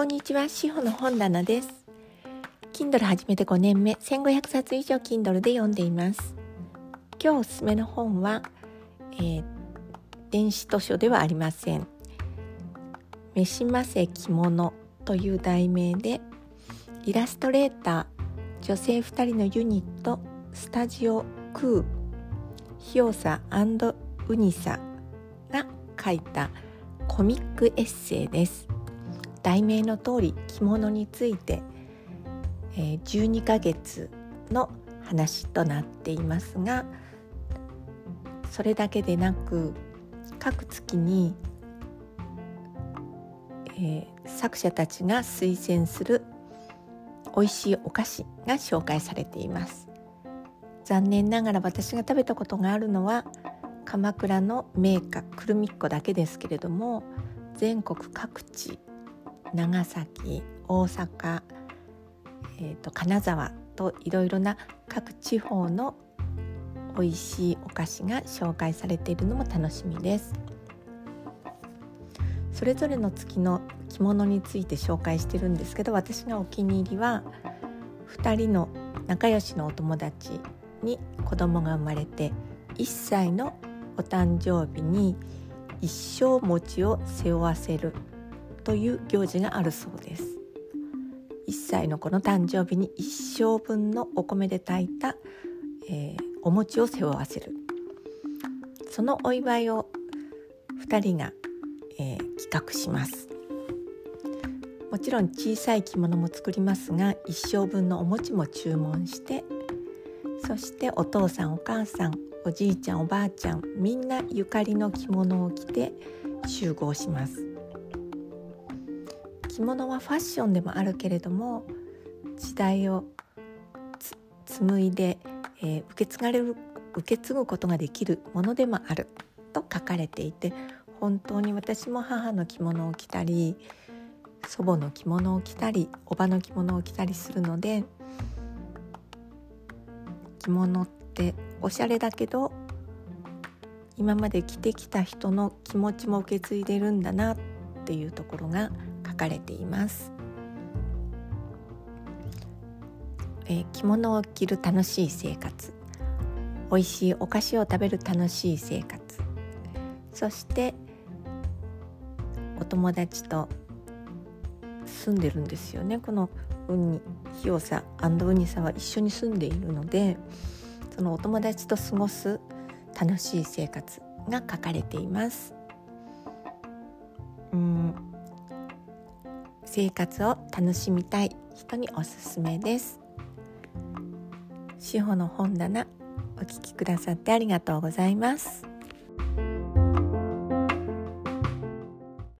こんにちは、しほの本棚です。Kindle 始めて5年目、1500冊以上 Kindle で読んでいます。今日おすすめの本は、えー、電子図書ではありません。めしませ着物という題名で、イラストレーター、女性2人のユニット、スタジオクー、ヒオサウニサが書いたコミックエッセイです題名の通り着物について、えー、12ヶ月の話となっていますがそれだけでなく各月に、えー、作者たちが推薦する美味しいお菓子が紹介されています。残念ながら私が食べたことがあるのは鎌倉の名家くるみっこだけですけれども全国各地長崎大阪、えーと、金沢といろいろな各地方の美味しいお菓子が紹介されているのも楽しみです。それぞれの月の着物について紹介してるんですけど私がお気に入りは2人の仲良しのお友達に子供が生まれて1歳のお誕生日に一生餅を背負わせるという行事があるそうです。1歳の子の誕生日に一生分のお米で炊いた、えー、お餅を背負わせる。そのお祝いを2人が、えー、企画します。もちろん小さい着物も作りますが一生分のお餅も注文してそしてお父さんお母さんおじいちゃんおばあちゃんみんなゆかりの着物を着て集合します。着物はファッションでもあるけれども時代を紡いで、えー、受け継がれる受け継ぐことができるものでもあると書かれていて本当に私も母の着物を着たり祖母の着物を着たりおばの着物を着たりするので着物っておしゃれだけど今まで着てきた人の気持ちも受け継いでるんだなっていうところが書かれています。えー、着物を着る楽しい生活。美味しいお菓子を食べる楽しい生活。そしてお友達と住んでるんですよね。このウニヒオサウニサは一緒に住んでいるのでそのお友達と過ごす楽しい生活が書かれています。うん。生活を楽しみたい人におすすめです志保の本棚お聞きくださってありがとうございます。